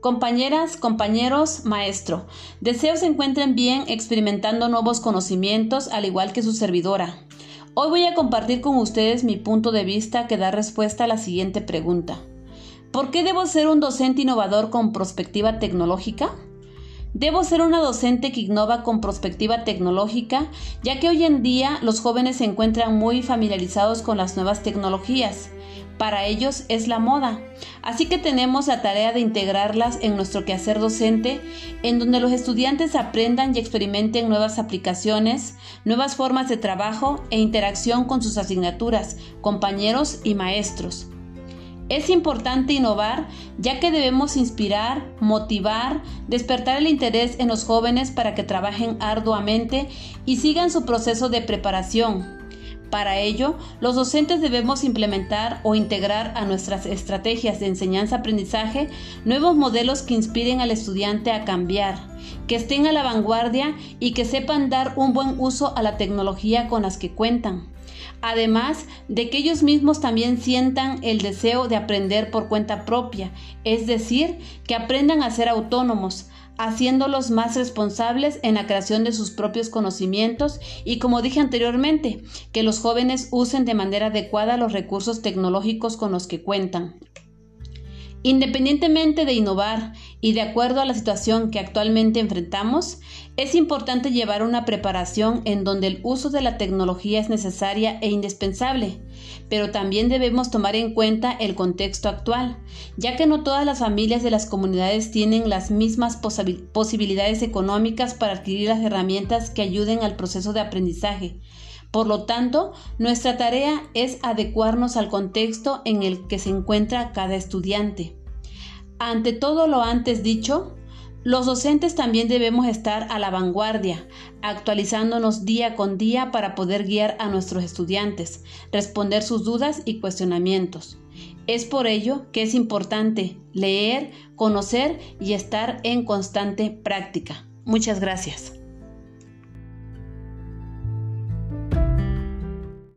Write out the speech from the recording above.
Compañeras, compañeros, maestro, deseo se encuentren bien experimentando nuevos conocimientos al igual que su servidora. Hoy voy a compartir con ustedes mi punto de vista que da respuesta a la siguiente pregunta. ¿Por qué debo ser un docente innovador con perspectiva tecnológica? Debo ser una docente que innova con perspectiva tecnológica, ya que hoy en día los jóvenes se encuentran muy familiarizados con las nuevas tecnologías. Para ellos es la moda. Así que tenemos la tarea de integrarlas en nuestro quehacer docente, en donde los estudiantes aprendan y experimenten nuevas aplicaciones, nuevas formas de trabajo e interacción con sus asignaturas, compañeros y maestros. Es importante innovar ya que debemos inspirar, motivar, despertar el interés en los jóvenes para que trabajen arduamente y sigan su proceso de preparación. Para ello, los docentes debemos implementar o integrar a nuestras estrategias de enseñanza-aprendizaje nuevos modelos que inspiren al estudiante a cambiar, que estén a la vanguardia y que sepan dar un buen uso a la tecnología con las que cuentan además de que ellos mismos también sientan el deseo de aprender por cuenta propia, es decir, que aprendan a ser autónomos, haciéndolos más responsables en la creación de sus propios conocimientos y, como dije anteriormente, que los jóvenes usen de manera adecuada los recursos tecnológicos con los que cuentan. Independientemente de innovar y de acuerdo a la situación que actualmente enfrentamos, es importante llevar una preparación en donde el uso de la tecnología es necesaria e indispensable, pero también debemos tomar en cuenta el contexto actual, ya que no todas las familias de las comunidades tienen las mismas posibilidades económicas para adquirir las herramientas que ayuden al proceso de aprendizaje. Por lo tanto, nuestra tarea es adecuarnos al contexto en el que se encuentra cada estudiante. Ante todo lo antes dicho, los docentes también debemos estar a la vanguardia, actualizándonos día con día para poder guiar a nuestros estudiantes, responder sus dudas y cuestionamientos. Es por ello que es importante leer, conocer y estar en constante práctica. Muchas gracias.